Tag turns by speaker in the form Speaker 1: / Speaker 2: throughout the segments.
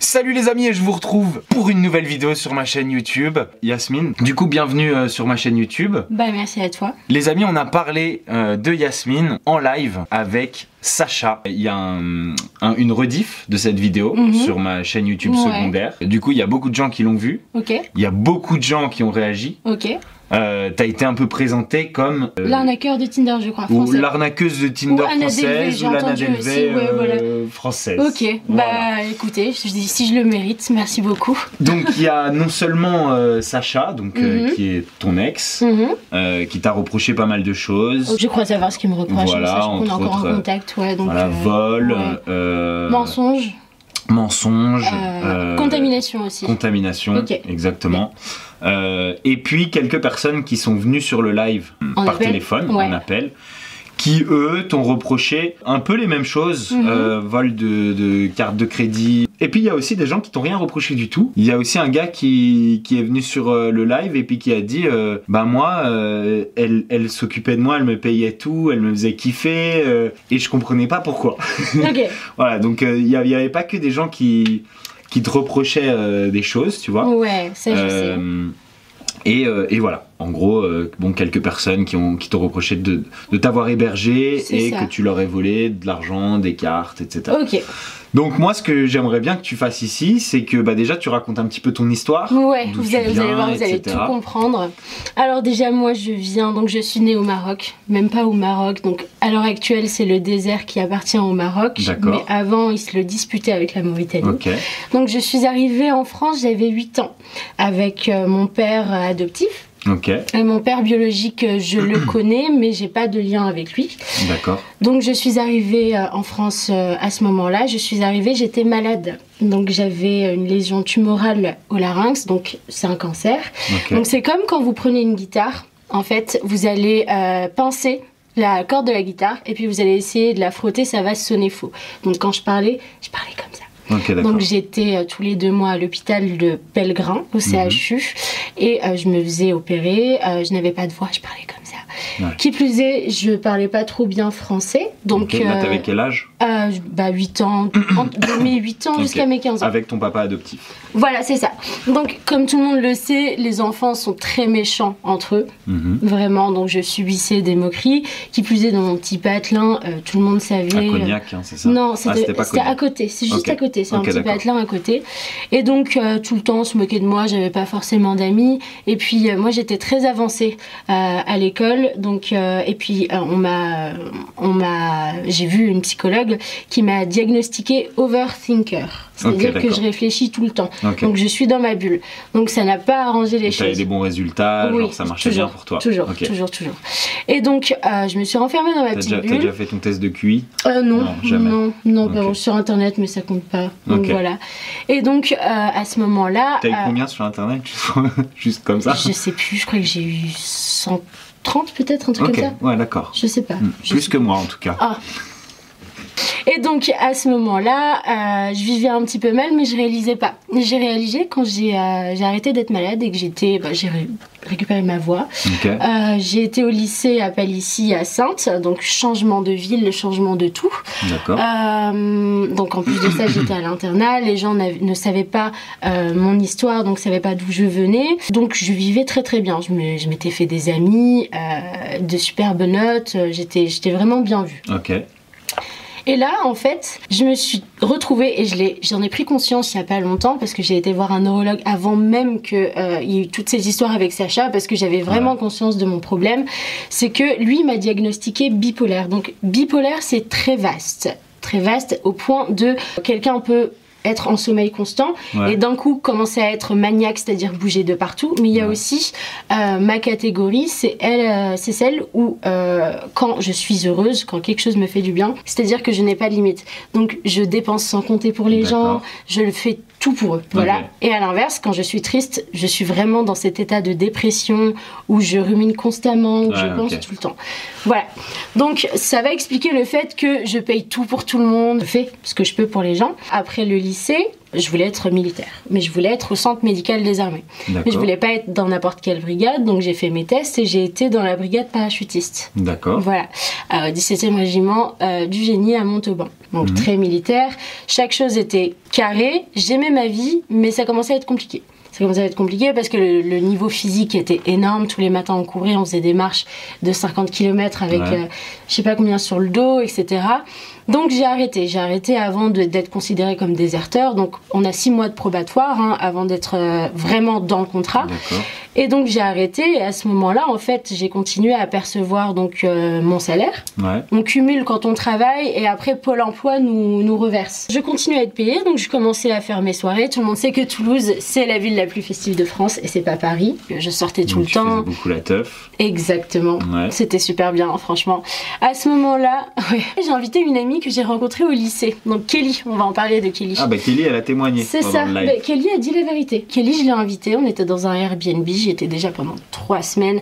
Speaker 1: Salut les amis et je vous retrouve pour une nouvelle vidéo sur ma chaîne YouTube. Yasmine, du coup bienvenue euh, sur ma chaîne YouTube.
Speaker 2: Bah merci à toi.
Speaker 1: Les amis, on a parlé euh, de Yasmine en live avec Sacha. Il y a un- un- une rediff de cette vidéo
Speaker 2: Mhm.
Speaker 1: sur ma chaîne YouTube
Speaker 2: Ouais.
Speaker 1: secondaire. Du coup, il y a beaucoup de gens qui l'ont vu.
Speaker 2: Ok,
Speaker 1: Il y a beaucoup de gens qui ont réagi.
Speaker 2: ok.
Speaker 1: Euh, T'as été un peu présenté comme euh,
Speaker 2: L'arnaqueur de Tinder, je crois,
Speaker 1: ou l'arnaqueuse de Tinder
Speaker 2: Ou Anna Delvey,
Speaker 1: française ou
Speaker 2: entendu
Speaker 1: Delvey
Speaker 2: aussi, ouais, voilà.
Speaker 1: euh, française.
Speaker 2: Ok,
Speaker 1: Voilà.
Speaker 2: bah écoutez, je dis si je le mérite, merci beaucoup.
Speaker 1: Donc il y a non seulement Sacha, donc
Speaker 2: Mhm.
Speaker 1: qui est ton ex,
Speaker 2: Mhm.
Speaker 1: qui t'a reproché pas mal de choses.
Speaker 2: Je crois savoir ce qu'il me reproche,
Speaker 1: Voilà,
Speaker 2: mais sache qu'on est encore
Speaker 1: autres,
Speaker 2: en contact, ouais. Donc,
Speaker 1: voilà, vol,
Speaker 2: ouais. Mensonge,
Speaker 1: mensonge,
Speaker 2: euh,
Speaker 1: euh,
Speaker 2: contamination aussi.
Speaker 1: contamination, exactement. Euh, et puis quelques personnes qui sont venues sur le live
Speaker 2: En
Speaker 1: par
Speaker 2: appel
Speaker 1: téléphone,
Speaker 2: Ouais.
Speaker 1: en appel, qui eux t'ont reproché un peu les mêmes choses,
Speaker 2: Mhm.
Speaker 1: euh, vol de, de carte de crédit. Et puis il y a aussi des gens qui t'ont rien reproché du tout. Il y a aussi un gars qui, qui est venu sur euh, le live et puis qui a dit, euh, bah moi, euh, elle, elle s'occupait de moi, elle me payait tout, elle me faisait kiffer et je comprenais pas pourquoi.
Speaker 2: Ok,
Speaker 1: voilà, donc il y, a- il y avait pas que des gens qui qui te reprochaient des choses, tu vois.
Speaker 2: ouais, ça je sais.
Speaker 1: Et, et voilà, en gros, euh, bon, quelques personnes qui ont qui t'ont reproché de, de t'avoir hébergé et
Speaker 2: ça.
Speaker 1: que tu leur aies volé de l'argent, des cartes, etc.
Speaker 2: Ok,
Speaker 1: Donc moi, ce que j'aimerais bien que tu fasses ici, c'est que bah, déjà tu racontes un petit peu ton histoire.
Speaker 2: ouais, vous
Speaker 1: tu
Speaker 2: allez, vous
Speaker 1: viens,
Speaker 2: allez voir, vous allez tout comprendre. Alors déjà, moi je viens, donc je suis née au Maroc, même pas au Maroc, donc à l'heure actuelle c'est le désert qui appartient au Maroc,
Speaker 1: D'accord.
Speaker 2: mais avant ils se le disputaient avec la Mauritanie.
Speaker 1: Ok,
Speaker 2: Donc je suis arrivée en France, j'avais 8 ans, avec euh, mon père adoptif.
Speaker 1: Ok,
Speaker 2: Et mon père biologique, euh, je le connais, mais j'ai pas de lien avec lui.
Speaker 1: d'accord,
Speaker 2: Donc je suis arrivée euh, en France euh, à ce moment-là. Je suis arrivée, j'étais malade. Donc j'avais une lésion tumorale au larynx, donc c'est un cancer. Donc c'est comme quand vous prenez une guitare. En fait, vous allez euh, pincer la corde de la guitare et puis vous allez essayer de la frotter, ça va sonner faux. Donc quand je parlais, je parlais comme ça. Donc j'étais euh, tous les deux mois à l'hôpital de Pellegrin, au CHU, et euh, je me faisais opérer. euh, je n'avais pas de voix, je parlais comme ça.
Speaker 1: Ouais.
Speaker 2: Qui plus est, je parlais pas trop bien français. Donc,
Speaker 1: Ok, Là,
Speaker 2: euh,
Speaker 1: t'avais quel âge?
Speaker 2: euh, bah, 8 ans, de mes 8 ans jusqu'à mes 15 ans.
Speaker 1: Avec ton papa adoptif.
Speaker 2: Voilà, c'est ça. Donc, comme tout le monde le sait, les enfants sont très méchants entre eux.
Speaker 1: Mhm.
Speaker 2: Vraiment, donc je subissais des moqueries. Qui plus est, dans mon petit patelin, euh, tout le monde savait.
Speaker 1: À Cognac, hein, c'est ça?
Speaker 2: Non,
Speaker 1: Ah,
Speaker 2: c'était à côté, c'est juste à côté, c'est un petit patelin à côté. Et donc, euh, tout le temps, on se moquait de moi, j'avais pas forcément d'amis. Et puis, moi, j'étais très avancée à l'école. Donc, euh, et puis, euh, on m'a, on m'a, j'ai vu une psychologue qui m'a diagnostiqué overthinker. C'est-à-dire que je réfléchis tout le temps. Donc, je suis dans ma bulle. Donc, ça n'a pas arrangé les
Speaker 1: Donc, T'avais
Speaker 2: choses.
Speaker 1: des bons résultats,
Speaker 2: Oui,
Speaker 1: genre ça marchait
Speaker 2: toujours,
Speaker 1: bien pour toi.
Speaker 2: Toujours, toujours, toujours. Et donc, euh, je me suis renfermée dans ma
Speaker 1: T'as
Speaker 2: petite
Speaker 1: déjà, t'as
Speaker 2: bulle.
Speaker 1: déjà fait ton test de QI
Speaker 2: Euh, non,
Speaker 1: Non, jamais.
Speaker 2: non, non,
Speaker 1: Ok.
Speaker 2: pardon, sur internet, mais ça compte pas. Donc voilà. Et donc à ce moment-là,
Speaker 1: T'as eu combien sur internet Juste comme ça
Speaker 2: je sais plus, je crois que j'ai eu 130 peut-être, un truc
Speaker 1: Ok,
Speaker 2: comme ça.
Speaker 1: ouais, d'accord.
Speaker 2: Je sais pas. Je
Speaker 1: Plus que moi en tout cas.
Speaker 2: Ah. Et donc à ce moment-là, euh, je vivais un petit peu mal, mais je réalisais pas. J'ai réalisé quand j'ai euh, arrêté d'être malade et que j'étais, bah, j'ai ré- récupéré ma voix. Euh, j'ai été au lycée à Palissy, à Sainte, donc changement de ville, le changement de tout.
Speaker 1: D'accord.
Speaker 2: Euh, donc en plus de ça, j'étais à l'internat. Les gens ne savaient pas mon histoire, donc ne savaient pas d'où je venais. Donc je vivais très très bien. Je m'étais fait des amis, de superbes notes. J'étais j'étais vraiment bien vue.
Speaker 1: Ok.
Speaker 2: Et là, en fait, je me suis retrouvée et je j'en ai pris conscience il y a pas longtemps parce que j'ai été voir un neurologue avant même que euh, y ait eu toutes ces histoires avec Sacha parce que j'avais vraiment conscience de mon problème. C'est que lui m'a diagnostiqué bipolaire. Donc bipolaire, c'est très vaste, très vaste au point de quelqu'un peut être en sommeil constant
Speaker 1: Ouais.
Speaker 2: et d'un coup commencer à être maniaque, c'est-à-dire bouger de partout. Mais il y a
Speaker 1: Ouais.
Speaker 2: aussi euh, ma catégorie, c'est elle, euh, c'est celle où euh, quand je suis heureuse, quand quelque chose me fait du bien, c'est-à-dire que je n'ai pas de limite. Donc je dépense sans compter pour les gens, je le fais tout pour eux. Voilà. Et à l'inverse, quand je suis triste, je suis vraiment dans cet état de dépression où je rumine constamment, où je pense tout le temps. Voilà. Donc ça va expliquer le fait que je paye tout pour tout le monde, je fais ce que je peux pour les gens. Après le lycée, je voulais être militaire, mais je voulais être au centre médical des armées. Mais je voulais pas être dans n'importe quelle brigade, donc j'ai fait mes tests et j'ai été dans la brigade parachutiste.
Speaker 1: D'accord.
Speaker 2: Voilà, Euh, au 17e régiment euh, du génie à Montauban. Donc
Speaker 1: Mhm.
Speaker 2: très militaire. Chaque chose était carrée. J'aimais ma vie, mais ça commençait à être compliqué. Ça commençait à être compliqué parce que le, le niveau physique était énorme. Tous les matins, on courait, on faisait des marches de 50 km avec
Speaker 1: Ouais.
Speaker 2: euh, je sais pas combien sur le dos, etc. Donc j'ai arrêté. J'ai arrêté avant d'être considéré comme déserteur. Donc on a six mois de probatoire hein, avant d'être euh, vraiment dans le contrat. Et donc j'ai arrêté et à ce moment-là, en fait, j'ai continué à percevoir donc euh, mon salaire.
Speaker 1: Ouais.
Speaker 2: On cumule quand on travaille et après Pôle Emploi nous, nous reverse. Je continue à être payée, donc je commençais à faire mes soirées. Tout le monde sait que Toulouse, c'est la ville la plus festive de France et c'est pas Paris. Je sortais tout
Speaker 1: Donc,
Speaker 2: le
Speaker 1: tu
Speaker 2: temps.
Speaker 1: beaucoup la teuf.
Speaker 2: Exactement.
Speaker 1: Ouais.
Speaker 2: C'était super bien, franchement. À ce moment-là, ouais, j'ai invité une amie que j'ai rencontrée au lycée. Donc Kelly, on va en parler de Kelly.
Speaker 1: Ah bah Kelly, elle a témoigné.
Speaker 2: C'est ça. Mais Kelly a dit la vérité. Kelly, je l'ai invitée. On était dans un Airbnb. J'y étais déjà pendant trois semaines.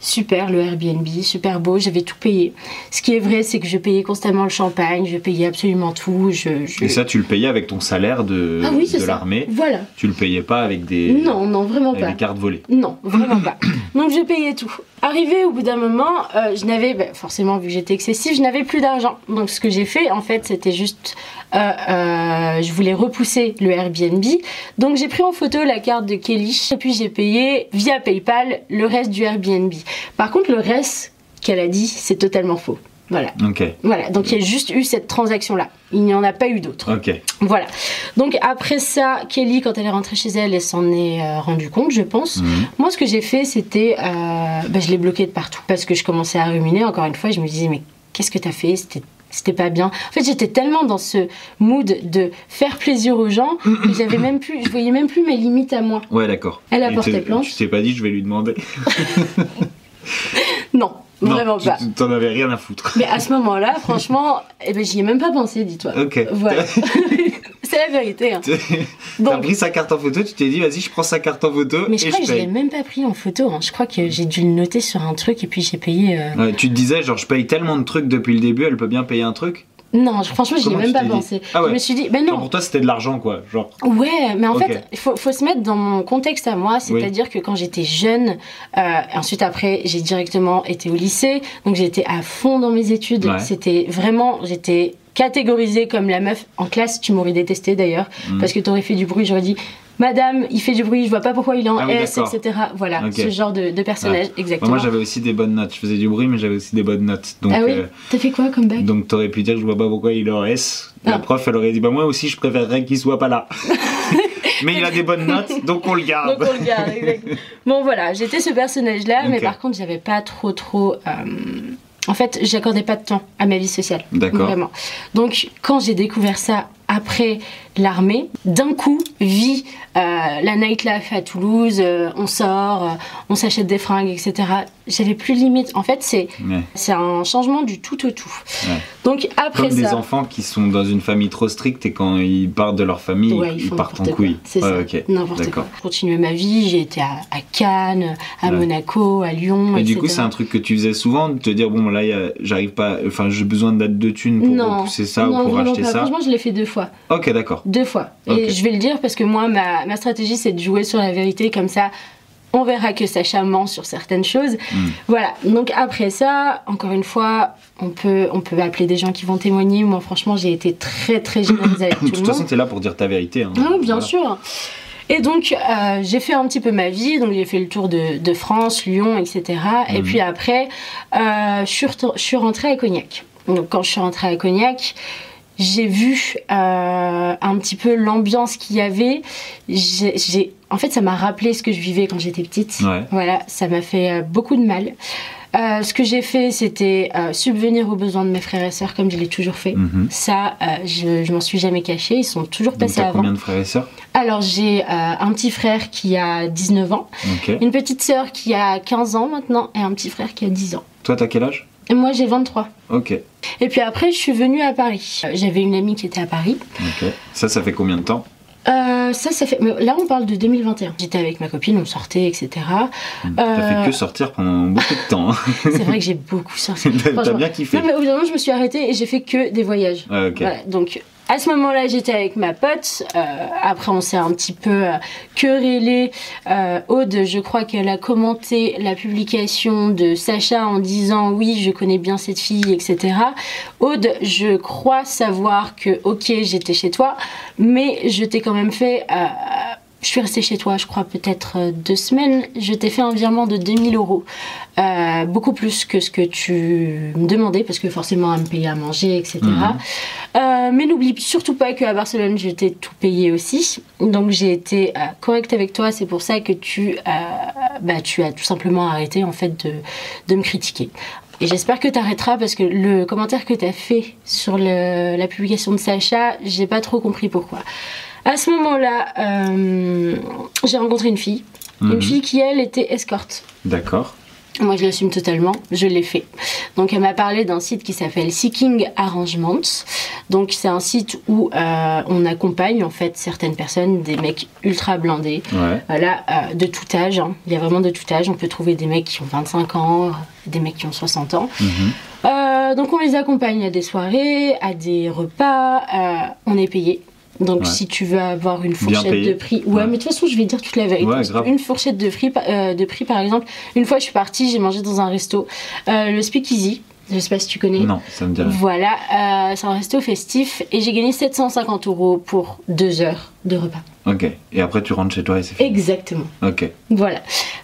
Speaker 2: Super le Airbnb, super beau. J'avais tout payé. Ce qui est vrai, c'est que je payais constamment le champagne. Je payais absolument tout. Je, je-
Speaker 1: Et ça, tu le payais avec ton salaire de,
Speaker 2: ah oui,
Speaker 1: de l'armée.
Speaker 2: Voilà.
Speaker 1: Tu le payais pas avec des,
Speaker 2: Non, non, vraiment
Speaker 1: avec
Speaker 2: pas.
Speaker 1: des cartes volées.
Speaker 2: Non, vraiment pas. Donc je payais tout. Arrivé au bout d'un moment, euh, je n'avais, ben, forcément vu que j'étais excessive, je n'avais plus d'argent. Donc ce que j'ai fait, en fait, c'était juste, euh, euh, je voulais repousser le Airbnb. Donc j'ai pris en photo la carte de Kelly et puis j'ai payé via PayPal le reste du Airbnb. Par contre, le reste qu'elle a dit, c'est totalement faux. Voilà.
Speaker 1: Ok.
Speaker 2: Voilà, donc il y a juste eu cette transaction-là. Il n'y en a pas eu d'autres.
Speaker 1: Ok.
Speaker 2: Voilà. Donc après ça, Kelly, quand elle est rentrée chez elle, elle s'en est euh, rendue compte, je pense.
Speaker 1: Mhm.
Speaker 2: Moi, ce que j'ai fait, c'était, euh, bah, je l'ai bloqué de partout parce que je commençais à ruminer. Encore une fois, je me disais, mais qu'est-ce que t'as fait? C'était c'était pas bien. En fait, j'étais tellement dans ce mood de faire plaisir aux gens que j'avais même plus, je voyais même plus mes limites à moi.
Speaker 1: Ouais, d'accord.
Speaker 2: Elle a
Speaker 1: Et
Speaker 2: porté plainte.
Speaker 1: Tu t'es pas dit, je vais lui demander.
Speaker 2: Non, vraiment pas.
Speaker 1: tu t'en avais rien à foutre.
Speaker 2: Mais à ce moment-là, franchement, eh ben, j'y ai même pas pensé, dis-toi.
Speaker 1: Ok.
Speaker 2: Voilà. C'est la vérité. hein.
Speaker 1: T'as pris sa carte en photo, tu t'es dit, vas-y, je prends sa carte en photo
Speaker 2: mais je
Speaker 1: et
Speaker 2: crois
Speaker 1: je
Speaker 2: que je l'ai
Speaker 1: paye.
Speaker 2: même pas pris en photo. hein. Je crois que j'ai dû le noter sur un truc et puis j'ai payé. euh,
Speaker 1: Ouais, tu te disais, genre, je paye tellement de trucs depuis le début, elle peut bien payer un truc?
Speaker 2: Non, je- franchement, j'y ai même pas pensé.
Speaker 1: Ah ouais.
Speaker 2: Je me suis dit, ben
Speaker 1: Genre,
Speaker 2: non.
Speaker 1: pour toi, c'était de l'argent, quoi. Genre,
Speaker 2: Ouais, mais en fait, il faut, faut se mettre dans mon contexte à moi, c'est-à-dire que quand j'étais jeune, euh, ensuite après, j'ai directement été au lycée, donc j'étais à fond dans mes études.
Speaker 1: Ouais.
Speaker 2: C'était vraiment, j'étais catégorisée comme la meuf en classe. Tu m'aurais détesté d'ailleurs,
Speaker 1: Mm.
Speaker 2: parce que t'aurais fait du bruit. J'aurais dit, Madame, il fait du bruit, je vois pas pourquoi il est en
Speaker 1: Ah oui,
Speaker 2: S, etc. Voilà, ce genre de, de personnage,
Speaker 1: Ouais.
Speaker 2: exactement.
Speaker 1: moi, j'avais aussi des bonnes notes. Je faisais du bruit, mais j'avais aussi des bonnes notes. Donc,
Speaker 2: ah oui
Speaker 1: euh,
Speaker 2: T'as fait quoi comme bac?
Speaker 1: donc t'aurais pu dire, je vois pas pourquoi il est en S. La
Speaker 2: Ah.
Speaker 1: prof, elle aurait dit, bah, moi aussi, je préférerais qu'il soit pas là. mais il a des bonnes notes, donc on le garde.
Speaker 2: Donc on le garde, exact. Bon voilà, j'étais ce personnage-là, mais par contre j'avais pas trop trop... euh, En fait, j'accordais pas de temps à ma vie sociale.
Speaker 1: D'accord.
Speaker 2: Vraiment. Donc quand j'ai découvert ça après l'armée, d'un coup, vie, euh, la nightlife à Toulouse, euh, on sort, euh, on s'achète des fringues, etc. J'avais plus de limite. En fait, c'est
Speaker 1: Ouais.
Speaker 2: c'est un changement du tout au tout.
Speaker 1: Ouais.
Speaker 2: Donc après
Speaker 1: Comme des
Speaker 2: ça...
Speaker 1: enfants qui sont dans une famille trop stricte et quand ils partent de leur famille,
Speaker 2: Ouais,
Speaker 1: ils, partent en couille.
Speaker 2: C'est ça, n'importe quoi. Je continuais ma vie, j'ai été à, à Cannes, à. Monaco, à Lyon,
Speaker 1: Et du coup, c'est un truc que tu faisais souvent, de te dire, bon, là, j'arrive pas, enfin, j'ai besoin de date de thunes pour
Speaker 2: non,
Speaker 1: repousser ça
Speaker 2: non,
Speaker 1: ou pour acheter
Speaker 2: pas.
Speaker 1: ça.
Speaker 2: Franchement, je l'ai fait deux fois.
Speaker 1: Ok, d'accord.
Speaker 2: Deux fois. Et je vais le dire parce que moi, ma, ma stratégie, c'est de jouer sur la vérité comme ça. On verra que Sacha ment sur certaines choses.
Speaker 1: Mm.
Speaker 2: Voilà. Donc après ça, encore une fois, on peut, on peut appeler des gens qui vont témoigner. Moi, franchement, j'ai été très très généreuse avec tout
Speaker 1: De
Speaker 2: le
Speaker 1: toute
Speaker 2: monde.
Speaker 1: façon, t'es là pour dire ta vérité. hein.
Speaker 2: Ah, bien
Speaker 1: Voilà.
Speaker 2: sûr. Et donc, euh, j'ai fait un petit peu ma vie. Donc, j'ai fait le tour de, de France, Lyon, etc. Et
Speaker 1: Mhm.
Speaker 2: puis après, euh, je suis rentrée à Cognac. Donc, quand je suis rentrée à Cognac, j'ai vu euh, un petit peu l'ambiance qu'il y avait. J'ai, en fait, ça m'a rappelé ce que je vivais quand j'étais petite.
Speaker 1: Ouais.
Speaker 2: Voilà, ça m'a fait euh, beaucoup de mal. Euh, ce que j'ai fait, c'était euh, subvenir aux besoins de mes frères et sœurs, comme je l'ai toujours fait.
Speaker 1: Mhm.
Speaker 2: Ça, euh, je, je m'en suis jamais cachée. Ils sont toujours
Speaker 1: Donc
Speaker 2: passés
Speaker 1: t'as
Speaker 2: avant.
Speaker 1: combien de frères et sœurs?
Speaker 2: Alors, j'ai un petit frère qui a 19 ans, une petite sœur qui a 15 ans maintenant, et un petit frère qui a 10 ans.
Speaker 1: Toi, t'as quel âge?
Speaker 2: Et moi, j'ai 23.
Speaker 1: Ok.
Speaker 2: Et puis après, je suis venue à Paris. Euh, J'avais une amie qui était à Paris.
Speaker 1: Ok. Ça, ça fait combien de temps
Speaker 2: Euh, ça, ça fait. mais Là, on parle de 2021. J'étais avec ma copine, on sortait, etc.
Speaker 1: T'as
Speaker 2: Euh,
Speaker 1: fait que sortir pendant beaucoup de temps. hein.
Speaker 2: C'est vrai que j'ai beaucoup sorti.
Speaker 1: T'as bien kiffé.
Speaker 2: Non, mais au bout d'un moment, je me suis arrêtée et j'ai fait que des voyages. Voilà, donc à ce moment-là, j'étais avec ma pote. Euh, après, on s'est un petit peu euh, querellé. Euh, Aude, je crois qu'elle a commenté la publication de Sacha en disant oui, je connais bien cette fille, etc. Aude, je crois savoir que ok, j'étais chez toi, mais je t'ai quand même fait. Je suis restée chez toi, je crois, peut-être euh, deux semaines. Je t'ai fait un virement de 2000 euros. Euh, beaucoup plus que ce que tu me demandais, parce que forcément, à me payer à manger, etc.
Speaker 1: Mhm.
Speaker 2: Euh, mais n'oublie surtout pas qu'à Barcelone, je t'ai tout payé aussi. Donc, j'ai été euh, correcte avec toi. C'est pour ça que tu, bah, tu as tout simplement arrêté, en fait, de, de me critiquer. Et j'espère que tu arrêteras parce que le commentaire que tu as fait sur le- la publication de Sacha, j'ai pas trop compris pourquoi. À ce moment-là, euh, j'ai rencontré une fille.
Speaker 1: Mhm.
Speaker 2: Une fille qui, elle, était escorte.
Speaker 1: D'accord.
Speaker 2: Moi, je l'assume totalement, je l'ai fait. Donc, elle m'a parlé d'un site qui s'appelle Seeking Arrangements. Donc, c'est un site où euh, on accompagne en fait certaines personnes, des mecs ultra blindés,
Speaker 1: Ouais.
Speaker 2: voilà, euh, de tout âge. hein. Il y a vraiment de tout âge. On peut trouver des mecs qui ont 25 ans, des mecs qui ont 60 ans.
Speaker 1: Mhm.
Speaker 2: Euh, donc, on les accompagne à des soirées, à des repas. on est payé. Donc,
Speaker 1: Ouais.
Speaker 2: si tu veux avoir une fourchette de prix, ouais,
Speaker 1: Ouais.
Speaker 2: mais de toute façon, je vais dire toute la vérité.
Speaker 1: Ouais.
Speaker 2: Une fourchette de prix, euh, de prix, par exemple. Une fois, je suis partie, j'ai mangé dans un resto, euh, le Speakeasy. Je sais pas si tu connais.
Speaker 1: Non, ça me dit rien.
Speaker 2: Voilà, euh, c'est un resto festif et j'ai gagné 750 euros pour deux heures de repas.
Speaker 1: Ok. Et après, tu rentres chez toi et c'est fini.
Speaker 2: Exactement.
Speaker 1: Ok.
Speaker 2: Voilà.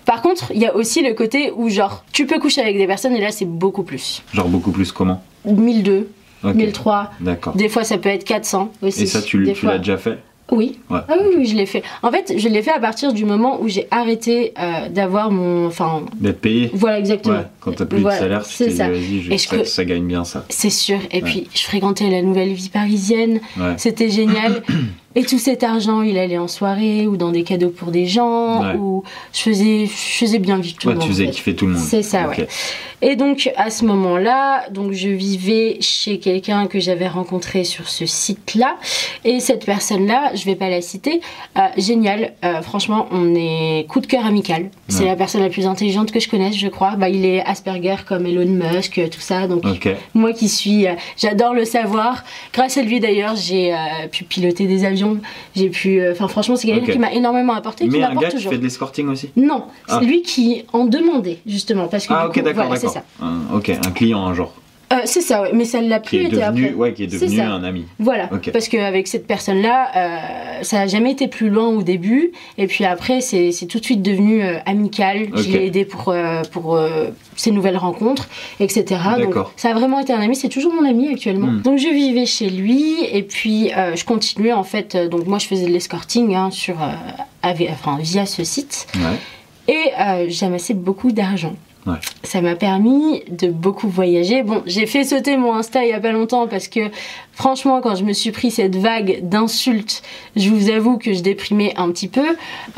Speaker 2: Par contre, il y a aussi le côté où, genre, tu peux coucher avec des personnes et là, c'est beaucoup plus.
Speaker 1: Genre beaucoup plus comment?
Speaker 2: 1002,
Speaker 1: Ok.
Speaker 2: 1003.
Speaker 1: D'accord.
Speaker 2: Des fois, ça peut être 400 aussi.
Speaker 1: Et ça, tu, l'as déjà fait
Speaker 2: Oui.
Speaker 1: Ouais.
Speaker 2: Ah oui, oui, je l'ai fait. En fait, je l'ai fait à partir du moment où j'ai arrêté euh, d'avoir mon. Enfin,
Speaker 1: D'être payé
Speaker 2: voilà, exactement.
Speaker 1: Ouais. Quand t'as plus
Speaker 2: Voilà,
Speaker 1: de salaire, tu
Speaker 2: c'est
Speaker 1: t'es dit,
Speaker 2: ça.
Speaker 1: vas-y, je-
Speaker 2: Et je
Speaker 1: ça,
Speaker 2: que-
Speaker 1: ça gagne bien ça.
Speaker 2: C'est sûr. Et
Speaker 1: Ouais.
Speaker 2: puis, je fréquentais la nouvelle vie parisienne. C'était génial. Et tout cet argent, il allait en soirée ou dans des cadeaux pour des gens.
Speaker 1: Ouais.
Speaker 2: Ou je faisais, je faisais bien vivre tout
Speaker 1: Ouais,
Speaker 2: le monde.
Speaker 1: tu faisais kiffer tout le monde.
Speaker 2: C'est ça, ouais. Et donc à ce moment-là, donc je vivais chez quelqu'un que j'avais rencontré sur ce site-là. Et cette personne-là, je vais pas la citer, euh, génial. Euh, franchement, on est coup de cœur amical. C'est
Speaker 1: Ouais.
Speaker 2: la personne la plus intelligente que je connaisse, je crois. Bah, il est Asperger comme Elon Musk, tout ça. Donc moi qui suis, euh, j'adore le savoir. Grâce à lui d'ailleurs, j'ai euh, pu piloter des avions. J'ai pu, euh, enfin franchement, c'est quelqu'un qui m'a énormément apporté, qui
Speaker 1: Mais un
Speaker 2: m'apporte
Speaker 1: gars qui
Speaker 2: toujours.
Speaker 1: fait de l'escorting aussi
Speaker 2: Non,
Speaker 1: Ah.
Speaker 2: c'est lui qui en demandait justement parce que
Speaker 1: Ah,
Speaker 2: du
Speaker 1: ok, d'accord,
Speaker 2: voilà,
Speaker 1: d'accord.
Speaker 2: ça.
Speaker 1: Un- Ok, un client, un genre.
Speaker 2: Euh, c'est ça, ouais, mais ça ne l'a plus été
Speaker 1: devenu,
Speaker 2: après.
Speaker 1: ouais, qui est devenu un ami.
Speaker 2: Voilà,
Speaker 1: Ok.
Speaker 2: parce qu'avec cette personne-là, euh, ça n'a jamais été plus loin au début, et puis après, c'est tout de suite devenu euh, amical.
Speaker 1: Ok.
Speaker 2: Je l'ai aidé pour, pour ses nouvelles rencontres, etc. Donc,
Speaker 1: D'accord.
Speaker 2: ça a vraiment été un ami, c'est toujours mon ami actuellement.
Speaker 1: Hmm.
Speaker 2: Donc, je vivais chez lui, et puis je continuais en fait. donc, moi, je faisais de l'escorting hein, sur, avec- enfin, via ce site,
Speaker 1: Ouais.
Speaker 2: et j'amassais beaucoup d'argent.
Speaker 1: Ouais.
Speaker 2: Ça m'a permis de beaucoup voyager. Bon, j'ai fait sauter mon Insta il y a pas longtemps parce que franchement, quand je me suis pris cette vague d'insultes, je vous avoue que je déprimais un petit peu.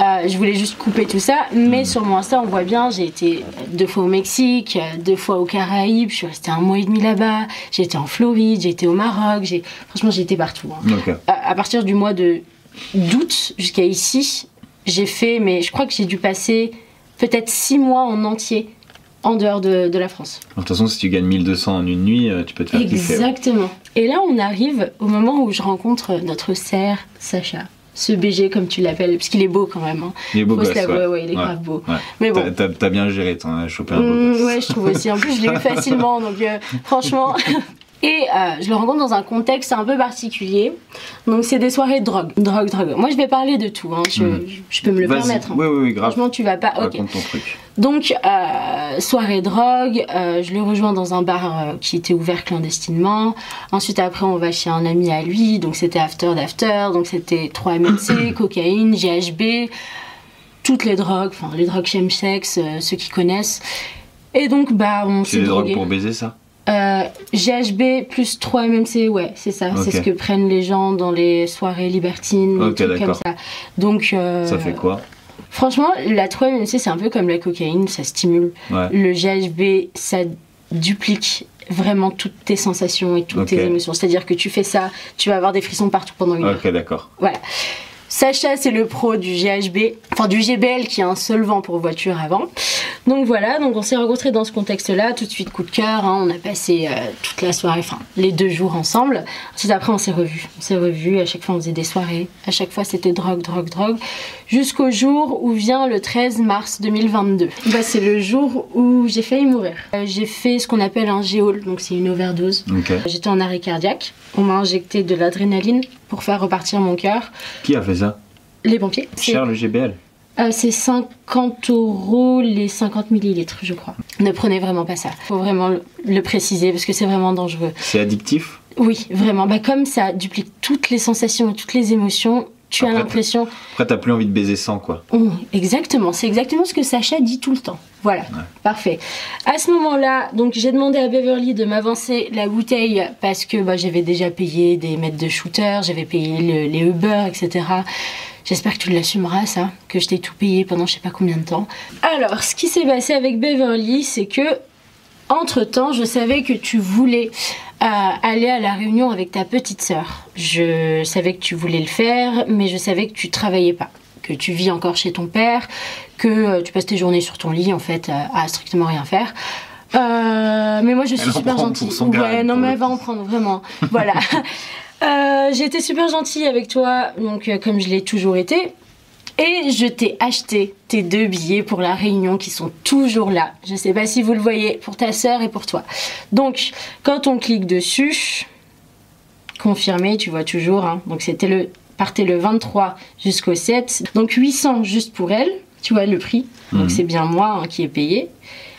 Speaker 2: Euh, je voulais juste couper tout ça. Mais sur mon Insta, on voit bien, j'ai été deux fois au Mexique, euh, deux fois aux Caraïbes, je suis restée un mois et demi là-bas. J'ai été en Floride, j'ai été au Maroc, j'ai franchement j'ai été partout. hein. À, à partir du mois de d'août jusqu'à ici, j'ai fait, mais je crois que j'ai dû passer peut-être six mois en entier en dehors de, de la France.
Speaker 1: De toute façon, si tu gagnes 1200 en une nuit, euh, tu peux te faire kiffer. ouais.
Speaker 2: Exactement. Et là, on arrive au moment où je rencontre notre cerf, Sacha. Ce BG, comme tu l'appelles, parce qu'il est beau quand même. Hein.
Speaker 1: Il est beau gosse, ouais.
Speaker 2: ouais, il est
Speaker 1: Ouais.
Speaker 2: grave beau. Mais bon.
Speaker 1: T'as- T'as t'as bien géré, t'en as chopé un beau
Speaker 2: Mmh, ouais, je trouve aussi. En plus, je l'ai eu facilement, donc euh, franchement. Et euh, je le rencontre dans un contexte un peu particulier. Donc, c'est des soirées de drogue. Drogue, drogue. Moi, je vais parler de tout. hein. Je, je peux me le permettre. hein.
Speaker 1: Oui, oui, oui, grave.
Speaker 2: Franchement, tu vas pas. Ok.
Speaker 1: Raconte ton truc.
Speaker 2: Donc, euh, soirée drogue, euh, je le rejoins dans un bar qui était ouvert clandestinement. Ensuite, après, on va chez un ami à lui, donc c'était after d'after, donc c'était 3-MNC, cocaïne, GHB, toutes les drogues, enfin les drogues chemsex, euh, ceux qui connaissent. Et donc, bah, on
Speaker 1: C'est
Speaker 2: s'est
Speaker 1: des drogues pour baiser ça?
Speaker 2: Euh, GHB plus 3 MMC, ouais, c'est ça. C'est ce que prennent les gens dans les soirées libertines,
Speaker 1: Ok,
Speaker 2: des trucs comme ça. Donc, euh,
Speaker 1: Ça fait quoi?
Speaker 2: franchement, la 3 MMC, c'est un peu comme la cocaïne, ça stimule.
Speaker 1: Ouais.
Speaker 2: Le GHB, ça duplique vraiment toutes tes sensations et toutes tes émotions. C'est-à-dire que tu fais ça, tu vas avoir des frissons partout pendant une heure.
Speaker 1: Ok, d'accord.
Speaker 2: Voilà. Sacha, c'est le pro du GHB, enfin du GBL qui est un solvant pour voiture avant. Donc voilà, donc on s'est rencontrés dans ce contexte-là, tout de suite coup de cœur, hein, on a passé euh, toute la soirée, enfin les deux jours ensemble. Ensuite après on s'est revus, on s'est revus, à chaque fois on faisait des soirées, à chaque fois c'était drogue, drogue, drogue, jusqu'au jour où vient le 13 mars 2022. Bah, c'est le jour où j'ai failli mourir. Euh, j'ai fait ce qu'on appelle un géol, donc c'est une overdose. J'étais en arrêt cardiaque, on m'a injecté de l'adrénaline pour faire repartir mon cœur.
Speaker 1: Qui a fait ça?
Speaker 2: Les pompiers.
Speaker 1: Cher le GBL.
Speaker 2: euh, c'est 50 euros les 50 millilitres, je crois. Ne prenez vraiment pas ça. Faut vraiment le, le préciser parce que c'est vraiment dangereux.
Speaker 1: C'est addictif?
Speaker 2: Oui, vraiment. Bah, comme ça duplique toutes les sensations et toutes les émotions, tu as l'impression.
Speaker 1: Après, t'as plus envie de baiser sans, quoi.
Speaker 2: Oh, exactement, c'est exactement ce que Sacha dit tout le temps. Voilà, parfait. À ce moment-là, donc j'ai demandé à Beverly de m'avancer la bouteille parce que bah, j'avais déjà payé des mètres de shooter, j'avais payé le- les Uber, etc. J'espère que tu l'assumeras, ça, que je t'ai tout payé pendant je sais pas combien de temps. Alors, ce qui s'est passé avec Beverly, c'est que entre temps, je savais que tu voulais euh, aller à la réunion avec ta petite sœur. Je savais que tu voulais le faire, mais je savais que tu travaillais pas, que tu vis encore chez ton père, que euh, tu passes tes journées sur ton lit en fait euh, à strictement rien faire. Euh, mais moi je suis
Speaker 1: Elle
Speaker 2: super gentille. ouais, non mais
Speaker 1: le
Speaker 2: elle va en prendre vraiment. voilà. Euh, J'ai été super gentille avec toi, donc euh, comme je l'ai toujours été. Et je t'ai acheté tes deux billets pour la réunion qui sont toujours là. Je sais pas si vous le voyez, pour ta sœur et pour toi. Donc, quand on clique dessus, confirmé, tu vois toujours. hein. Donc, c'était le partez le 23 jusqu'au 7. Donc, 800 juste pour elle. Tu vois le prix. Donc,
Speaker 1: Mhm.
Speaker 2: c'est bien moi hein, qui ai payé.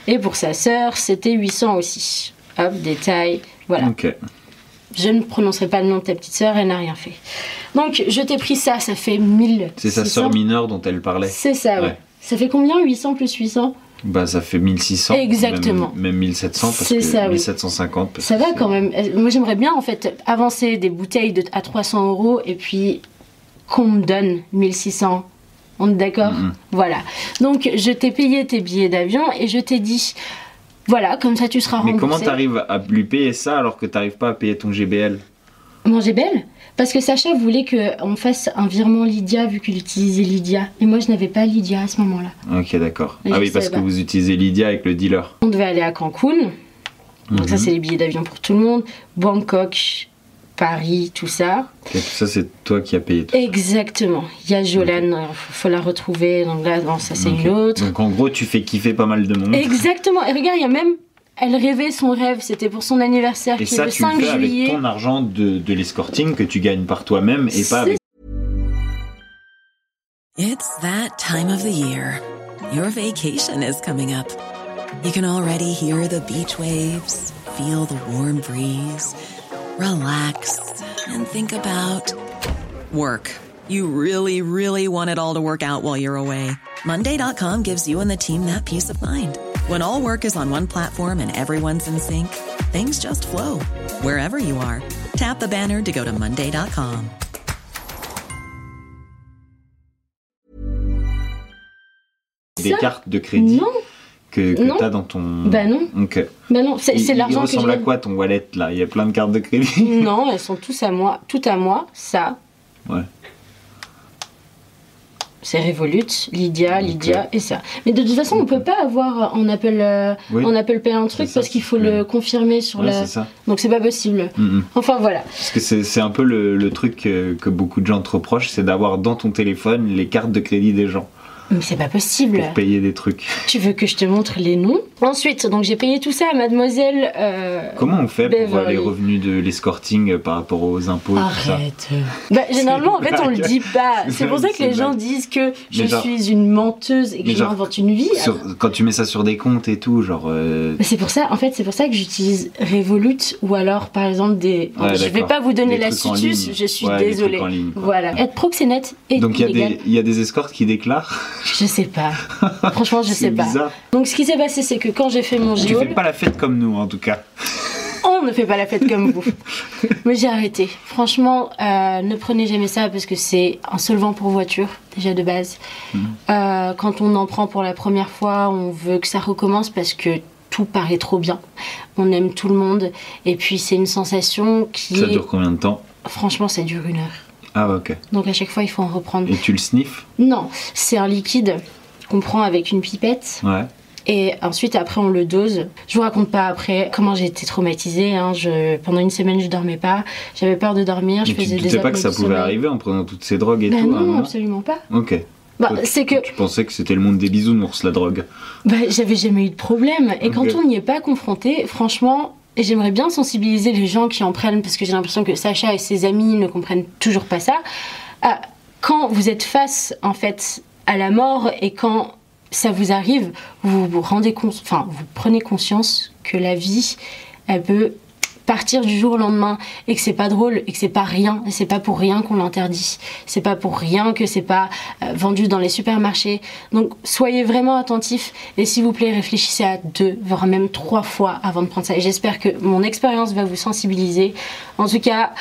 Speaker 2: Et pour sa sœur, c'était 800 aussi. Hop, détail. Voilà.
Speaker 1: Ok.
Speaker 2: Je ne prononcerai pas le nom de ta petite sœur, elle n'a rien fait. Donc, je t'ai pris ça, ça fait 1000.
Speaker 1: C'est sa sœur mineure dont elle parlait.
Speaker 2: C'est ça, ouais.
Speaker 1: Ouais.
Speaker 2: Ça fait combien 800 plus 800
Speaker 1: Bah, ça fait 1600.
Speaker 2: Exactement.
Speaker 1: Même, même 1700 parce
Speaker 2: C'est
Speaker 1: que
Speaker 2: ça, oui.
Speaker 1: 1750. parce
Speaker 2: Ça
Speaker 1: que
Speaker 2: va quand même. Euh, Moi, j'aimerais bien, en fait, avancer des bouteilles de, à 300 euros et puis qu'on me donne 1600. On est d'accord
Speaker 1: Mhm.
Speaker 2: Voilà. Donc, je t'ai payé tes billets d'avion et je t'ai dit, voilà, comme ça tu seras
Speaker 1: Mais
Speaker 2: remboursé.
Speaker 1: comment t'arrives à lui payer ça alors que t'arrives pas à payer ton GBL
Speaker 2: Manger belle Parce que Sacha voulait qu'on fasse un virement Lydia vu qu'il utilisait Lydia. Et moi, je n'avais pas Lydia à ce moment-là.
Speaker 1: Ok, d'accord. Ah oui, parce que
Speaker 2: pas.
Speaker 1: vous utilisez Lydia avec le dealer.
Speaker 2: On devait aller à Cancun. Donc ça,
Speaker 1: Mhm.
Speaker 2: c'est les billets d'avion pour tout le monde. Bangkok, Paris, tout ça.
Speaker 1: Et tout ça, c'est toi qui as payé. tout.
Speaker 2: Exactement. Il y a Jolane, euh, faut la retrouver. Donc là, non, ça c'est une autre.
Speaker 1: Donc en gros, tu fais kiffer pas mal de monde.
Speaker 2: Exactement. Et regarde, il y a même. Elle rêvait son rêve, c'était pour son anniversaire
Speaker 1: Et
Speaker 2: qui est
Speaker 1: ça,
Speaker 2: le
Speaker 1: tu le
Speaker 2: 5
Speaker 1: fais avec
Speaker 2: juillet.
Speaker 1: ton argent de, de l'escorting que tu gagnes par toi-même et pas avec.
Speaker 3: It's that time of the year. Your vacation is coming up. You can already hear the beach waves, feel the warm breeze, relax, and think about work. You really, really want it all to work out while you're away. Monday.com gives you and the team that peace of mind. When all work is on one platform and everyone's in sync, things just flow wherever you are. Tap the banner to go to Monday.com.
Speaker 1: Des cartes de crédit
Speaker 2: Non,
Speaker 1: que, que
Speaker 2: Non.
Speaker 1: t'as dans ton.
Speaker 2: bah non,
Speaker 1: Ok.
Speaker 2: bah non, c'est
Speaker 1: Il-
Speaker 2: c'est
Speaker 1: il
Speaker 2: l'argent que je
Speaker 1: ressemble à quoi ton wallet là? Il y a plein de cartes de crédit.
Speaker 2: Non, elles sont tous à moi, tout à moi, ça.
Speaker 1: Ouais.
Speaker 2: C'est Revolut, Lydia, Lydia et ça. Mais de toute façon, on peut pas avoir en Apple, euh,
Speaker 1: Oui.
Speaker 2: en Apple Pay un truc parce qu'il faut le confirmer sur
Speaker 1: Ouais,
Speaker 2: la.
Speaker 1: c'est ça.
Speaker 2: Donc c'est pas possible.
Speaker 1: Mhm.
Speaker 2: Enfin voilà.
Speaker 1: Parce que c'est c'est un peu le, le truc que, que beaucoup de gens te reprochent, c'est d'avoir dans ton téléphone les cartes de crédit des gens
Speaker 2: Mais c'est pas possible.
Speaker 1: pour payer des trucs.
Speaker 2: Tu veux que je te montre les noms Ensuite, donc j'ai payé tout ça à Mademoiselle. euh,
Speaker 1: Comment on fait pour voir
Speaker 2: Beverly.
Speaker 1: les revenus de l'escorting euh, par rapport aux impôts et tout ça
Speaker 2: Arrête. Bah, généralement, en fait, on le dit pas.
Speaker 1: C'est
Speaker 2: pour ça que les gens disent que je
Speaker 1: genre-
Speaker 2: suis une menteuse et que je m'invente une vie.
Speaker 1: Sur- quand tu mets ça sur des comptes et tout, genre. euh,
Speaker 2: c'est pour ça, en fait, c'est pour ça que j'utilise Revolut ou alors, par exemple, des.
Speaker 1: Ouais,
Speaker 2: je vais pas vous donner
Speaker 1: en
Speaker 2: l'astuce, je suis
Speaker 1: Ouais,
Speaker 2: désolée.
Speaker 1: ligne.
Speaker 2: Voilà. Être proxénète est
Speaker 1: Donc y, il y a des escortes qui déclarent.
Speaker 2: Je sais pas. Franchement, je sais pas.
Speaker 1: bizarre.
Speaker 2: Donc, ce qui s'est passé, c'est que quand j'ai fait mon
Speaker 1: Tu
Speaker 2: géol,
Speaker 1: fais pas la fête comme nous, en tout cas.
Speaker 2: on ne fait pas la fête comme vous. Mais j'ai arrêté. Franchement, euh, ne prenez jamais ça parce que c'est un solvant pour voiture, déjà de base. Euh, quand on en prend pour la première fois, on veut que ça recommence parce que tout paraît trop bien. On aime tout le monde. Et puis, c'est une sensation qui
Speaker 1: Ça dure combien de temps?
Speaker 2: Franchement, ça dure une heure.
Speaker 1: Ah, ok.
Speaker 2: Donc, à chaque fois, il faut en reprendre.
Speaker 1: Et tu le sniffes
Speaker 2: Non, c'est un liquide qu'on prend avec une pipette.
Speaker 1: Ouais.
Speaker 2: Et ensuite, après, on le dose. Je vous raconte pas après comment j'ai été traumatisée. hein. Je, pendant une semaine, je dormais pas. J'avais peur de dormir. Je
Speaker 1: Mais tu
Speaker 2: faisais des
Speaker 1: doutais pas que ça pouvait
Speaker 2: sommeil.
Speaker 1: arriver en prenant toutes ces drogues et
Speaker 2: Bah
Speaker 1: tout
Speaker 2: non,
Speaker 1: moment
Speaker 2: absolument pas.
Speaker 1: Ok.
Speaker 2: Bah, c'est que
Speaker 1: Tu pensais que c'était le monde des bisounours, la drogue
Speaker 2: bah, j'avais jamais eu de problème. Et quand on n'y est pas confronté, franchement, et j'aimerais bien sensibiliser les gens qui en prennent, parce que j'ai l'impression que Sacha et ses amis ne comprennent toujours pas ça. Quand vous êtes face, en fait, à la mort et quand ça vous arrive, vous rendez compte, vous prenez conscience que la vie, elle peut partir du jour au lendemain et que c'est pas drôle et que c'est pas rien et c'est pas pour rien qu'on l'interdit. C'est pas pour rien que c'est pas euh, vendu dans les supermarchés. Donc soyez vraiment attentifs et s'il vous plaît réfléchissez à deux voire même trois fois avant de prendre ça. Et j'espère que mon expérience va vous sensibiliser. En tout cas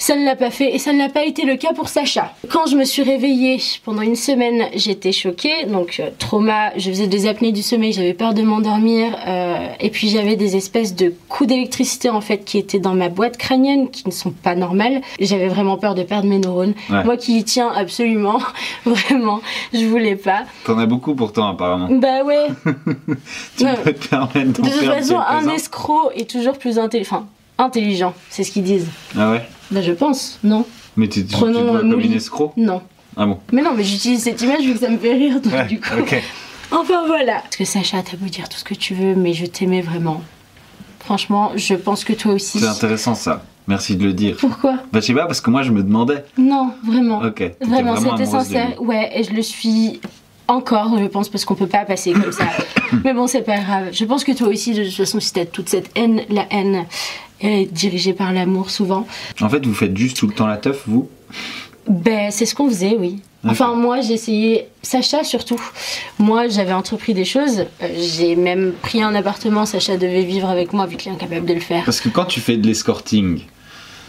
Speaker 2: ça ne l'a pas fait et ça ne l'a pas été le cas pour Sacha. Quand je me suis réveillée pendant une semaine, j'étais choquée. Donc euh, trauma, je faisais des apnées du sommeil, j'avais peur de m'endormir euh, et puis j'avais des espèces de coups d'électricité en fait qui étaient dans ma boîte crânienne qui ne sont pas normales. J'avais vraiment peur de perdre mes neurones.
Speaker 1: Ouais.
Speaker 2: Moi qui y tiens absolument, vraiment, je voulais pas.
Speaker 1: T'en as beaucoup pourtant, apparemment.
Speaker 2: Bah ouais.
Speaker 1: Tu peux te permettre
Speaker 2: De toute façon, un escroc est toujours plus intelligent. Enfin, intelligent, c'est ce qu'ils disent.
Speaker 1: Ah ouais?
Speaker 2: Bah je pense, non
Speaker 1: Mais tu, tu, tu te
Speaker 2: Prenons
Speaker 1: vois comme une escroc?
Speaker 2: Non.
Speaker 1: Ah bon?
Speaker 2: Mais non, mais j'utilise cette image vu que ça me fait rire, donc
Speaker 1: Ouais,
Speaker 2: du coup.
Speaker 1: ok.
Speaker 2: Enfin voilà. Parce que Sacha, t'as beau dire tout ce que tu veux, mais je t'aimais vraiment. Franchement, je pense que toi aussi.
Speaker 1: C'est intéressant ça. Merci de le dire.
Speaker 2: Pourquoi?
Speaker 1: Bah je sais pas, parce que moi je me demandais.
Speaker 2: Non, vraiment.
Speaker 1: Ok.
Speaker 2: Vraiment, c'était sincère. Ouais, et je le suis encore, je pense, parce qu'on peut pas passer comme ça. Mais bon, c'est pas grave. Je pense que toi aussi, de toute façon, si t'as toute cette haine, la haine est dirigée par l'amour souvent.
Speaker 1: En fait, vous faites juste tout le temps la teuf, vous?
Speaker 2: Ben, c'est ce qu'on faisait, oui. Enfin, moi, j'ai essayé. Sacha, surtout. Moi, j'avais entrepris des choses. Euh, J'ai même pris un appartement. Sacha devait vivre avec moi, vu qu'il est incapable de le faire.
Speaker 1: Parce que quand tu fais de l'escorting,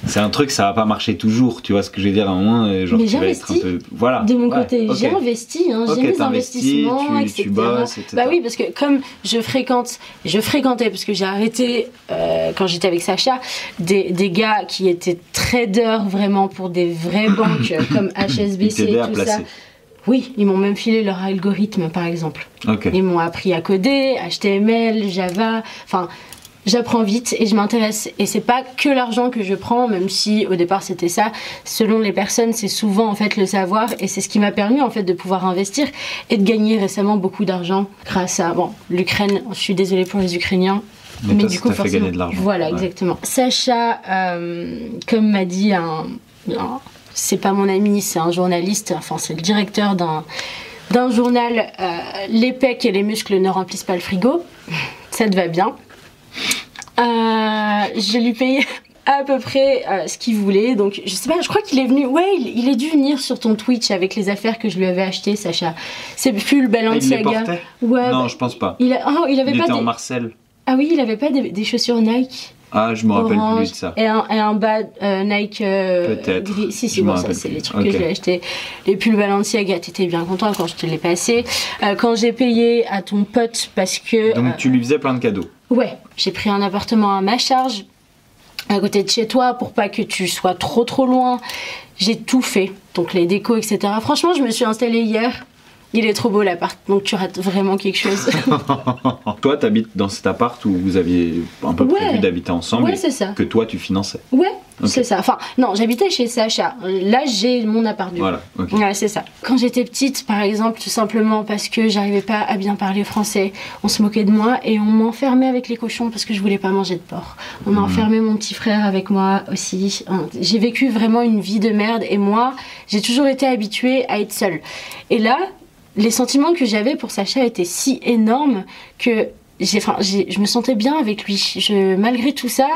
Speaker 1: c'est un truc, ça va pas marcher toujours. Tu vois ce que je veux dire À un moment, euh, genre,
Speaker 2: Mais j'investis.
Speaker 1: peu. Voilà.
Speaker 2: De mon
Speaker 1: Ouais,
Speaker 2: côté, j'ai investi, hein,
Speaker 1: Ok,
Speaker 2: j'ai mes investissements,
Speaker 1: tu-
Speaker 2: etc.
Speaker 1: tu bosses, etc.
Speaker 2: Bah oui, parce que comme je fréquente, je fréquentais, parce que j'ai arrêté euh, quand j'étais avec Sacha, des, des gars qui étaient traders vraiment pour des vraies banques comme HSBC et tout ça. Oui, ils m'ont même filé leur algorithme, par exemple. Ils m'ont appris à coder, HTML, Java. Enfin, j'apprends vite et je m'intéresse. Et c'est pas que l'argent que je prends, même si au départ c'était ça. Selon les personnes, c'est souvent en fait le savoir et c'est ce qui m'a permis en fait de pouvoir investir et de gagner récemment beaucoup d'argent grâce à bon l'Ukraine. Je suis désolée pour les Ukrainiens.
Speaker 1: Mais toi, ça t'a fait gagner de l'argent.
Speaker 2: Voilà,
Speaker 1: Ouais.
Speaker 2: exactement. Sacha, euh, comme m'a dit un, un- c'est pas mon ami, c'est un journaliste. Enfin, c'est le directeur d'un d'un journal. euh, les pecs et les muscles ne remplissent pas le frigo. Ça te va bien. Euh, je lui payais à peu près euh, ce qu'il voulait. Donc, je sais pas, je crois qu'il est venu. Ouais, il, il est dû venir sur ton Twitch avec les affaires que je lui avais achetées, Sacha. C'est plus le
Speaker 1: Ah, il les
Speaker 2: Balenciaga. ouais,
Speaker 1: Non,
Speaker 2: bah,
Speaker 1: je pense pas.
Speaker 2: il, a, oh, il avait
Speaker 1: Il
Speaker 2: pas
Speaker 1: était
Speaker 2: des...
Speaker 1: en Marcel.
Speaker 2: Ah oui, il avait pas des, des chaussures Nike
Speaker 1: Ah, je me rappelle plus de ça.
Speaker 2: et un, et un bas euh, Nike euh,
Speaker 1: Peut-être.
Speaker 2: gris. Si, si, bon, ça c'est les trucs que je lui ai achetés. Les pulls Balenciaga, t'étais bien content quand je te l'ai passé. Euh, quand j'ai payé à ton pote parce que.
Speaker 1: Donc
Speaker 2: euh,
Speaker 1: tu lui faisais plein de cadeaux.
Speaker 2: Ouais, j'ai pris un appartement à ma charge, à côté de chez toi, pour pas que tu sois trop trop loin. J'ai tout fait, donc les décos, etc. Franchement, je me suis installée hier. Il est trop beau l'appart, donc tu rates vraiment quelque chose.
Speaker 1: toi, t'habites dans cet appart où vous aviez un peu
Speaker 2: Ouais.
Speaker 1: prévu d'habiter ensemble
Speaker 2: Ouais, c'est ça.
Speaker 1: que toi tu finançais.
Speaker 2: Ouais, c'est ça. Enfin, non, j'habitais chez Sacha. Là, j'ai mon appart du.
Speaker 1: Voilà, ok.
Speaker 2: Ouais, c'est ça. Quand j'étais petite, par exemple, tout simplement parce que j'arrivais pas à bien parler français, on se moquait de moi et on m'enfermait avec les cochons parce que je voulais pas manger de porc. On a enfermé mon petit frère avec moi aussi. J'ai vécu vraiment une vie de merde et moi, j'ai toujours été habituée à être seule. Et là, les sentiments que j'avais pour Sacha étaient si énormes que enfin, je me sentais bien avec lui. Je, malgré tout ça,